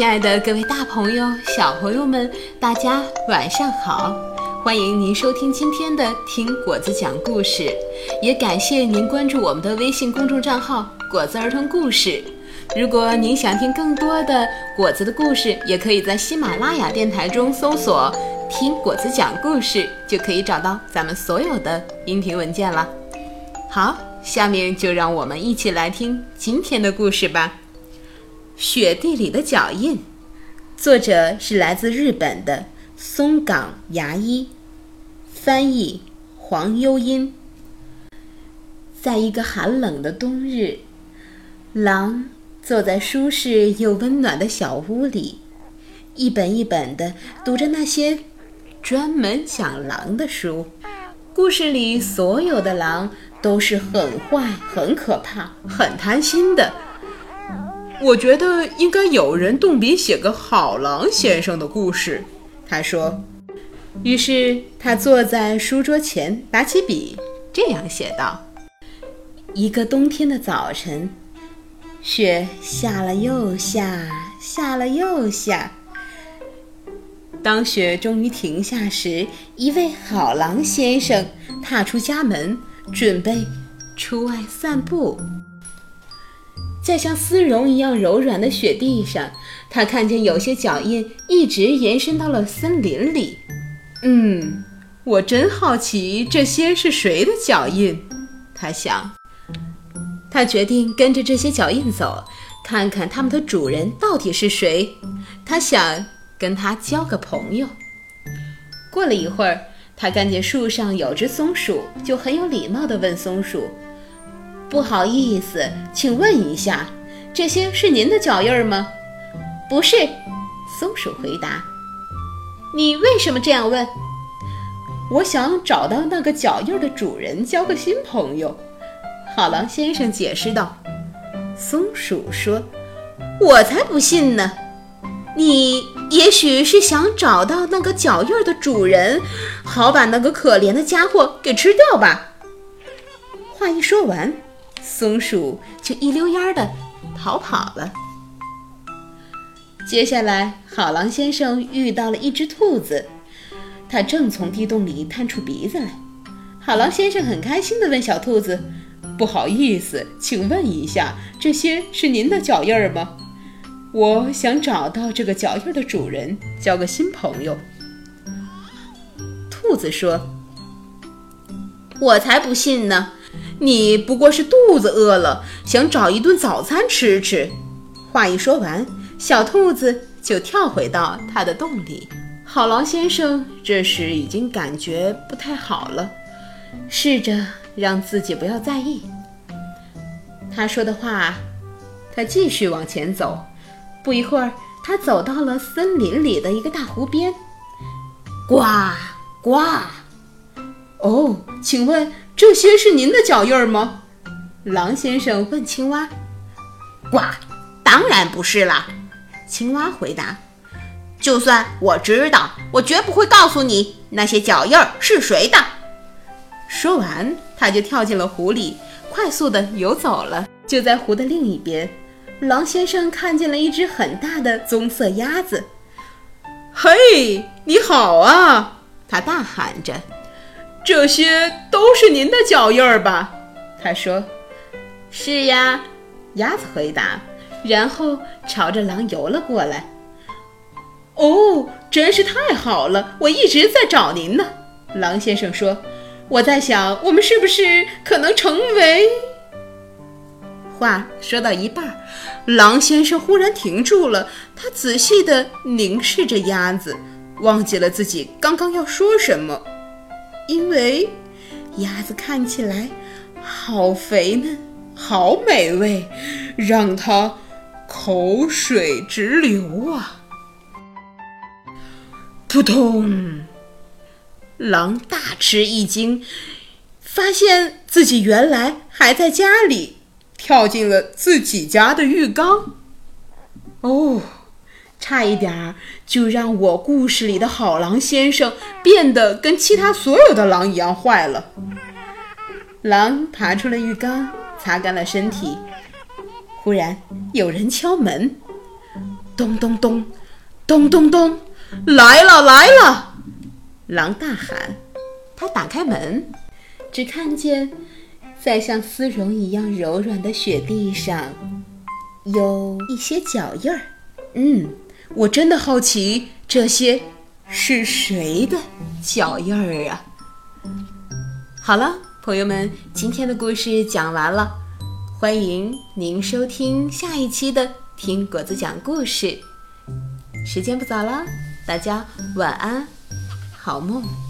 亲爱的各位大朋友、小朋友们，大家晚上好！欢迎您收听今天的《听果子讲故事》，也感谢您关注我们的微信公众账号“果子儿童故事”。如果您想听更多的果子的故事，也可以在喜马拉雅电台中搜索“听果子讲故事”，就可以找到咱们所有的音频文件了。好，下面就让我们一起来听今天的故事吧。雪地里的脚印，作者是来自日本的松冈牙医，翻译黄悠音。在一个寒冷的冬日，狼坐在舒适又温暖的小屋里，一本一本地读着那些专门讲狼的书。故事里所有的狼都是很坏、很可怕、很贪心的。我觉得应该有人动笔写个好狼先生的故事，他说。于是他坐在书桌前，拿起笔，这样写道：“一个冬天的早晨，雪下了又下，下了又下。当雪终于停下时，一位好狼先生踏出家门，准备出外散步。”在像丝绒一样柔软的雪地上，他看见有些脚印一直延伸到了森林里。嗯，我真好奇这些是谁的脚印。他想，他决定跟着这些脚印走，看看他们的主人到底是谁。他想跟他交个朋友。过了一会儿，他看见树上有只松鼠，就很有礼貌地问松鼠。不好意思，请问一下，这些是您的脚印儿吗？不是，松鼠回答。你为什么这样问？我想找到那个脚印的主人，交个新朋友。好狼先生解释道。松鼠说：“我才不信呢！你也许是想找到那个脚印的主人，好把那个可怜的家伙给吃掉吧。”话一说完。松鼠就一溜烟儿的逃跑了。接下来，好狼先生遇到了一只兔子，它正从地洞里探出鼻子来。好狼先生很开心地问小兔子：“不好意思，请问一下，这些是您的脚印儿吗？我想找到这个脚印的主人，交个新朋友。”兔子说：“我才不信呢！”你不过是肚子饿了，想找一顿早餐吃吃。话一说完，小兔子就跳回到它的洞里。好狼先生这时已经感觉不太好了，试着让自己不要在意。他说的话，他继续往前走。不一会儿，他走到了森林里的一个大湖边。呱呱！哦，请问？这些是您的脚印儿吗？狼先生问青蛙。呱，当然不是啦。青蛙回答。就算我知道，我绝不会告诉你那些脚印儿是谁的。说完，他就跳进了湖里，快速地游走了。就在湖的另一边，狼先生看见了一只很大的棕色鸭子。嘿，你好啊！他大喊着。这些都是您的脚印儿吧？他说：“是呀。”鸭子回答，然后朝着狼游了过来。“哦，真是太好了！我一直在找您呢。”狼先生说：“我在想，我们是不是可能成为……”话说到一半，狼先生忽然停住了，他仔细地凝视着鸭子，忘记了自己刚刚要说什么。因为鸭子看起来好肥嫩，好美味，让它口水直流啊！扑通！狼大吃一惊，发现自己原来还在家里，跳进了自己家的浴缸。哦！差一点儿就让我故事里的好狼先生变得跟其他所有的狼一样坏了。狼爬出了浴缸，擦干了身体。忽然有人敲门，咚咚咚，咚咚咚，来了来了！狼大喊。他打开门，只看见在像丝绒一样柔软的雪地上有一些脚印儿。嗯，我真的好奇这些是谁的脚印儿啊！好了，朋友们，今天的故事讲完了，欢迎您收听下一期的《听果子讲故事》。时间不早了，大家晚安，好梦。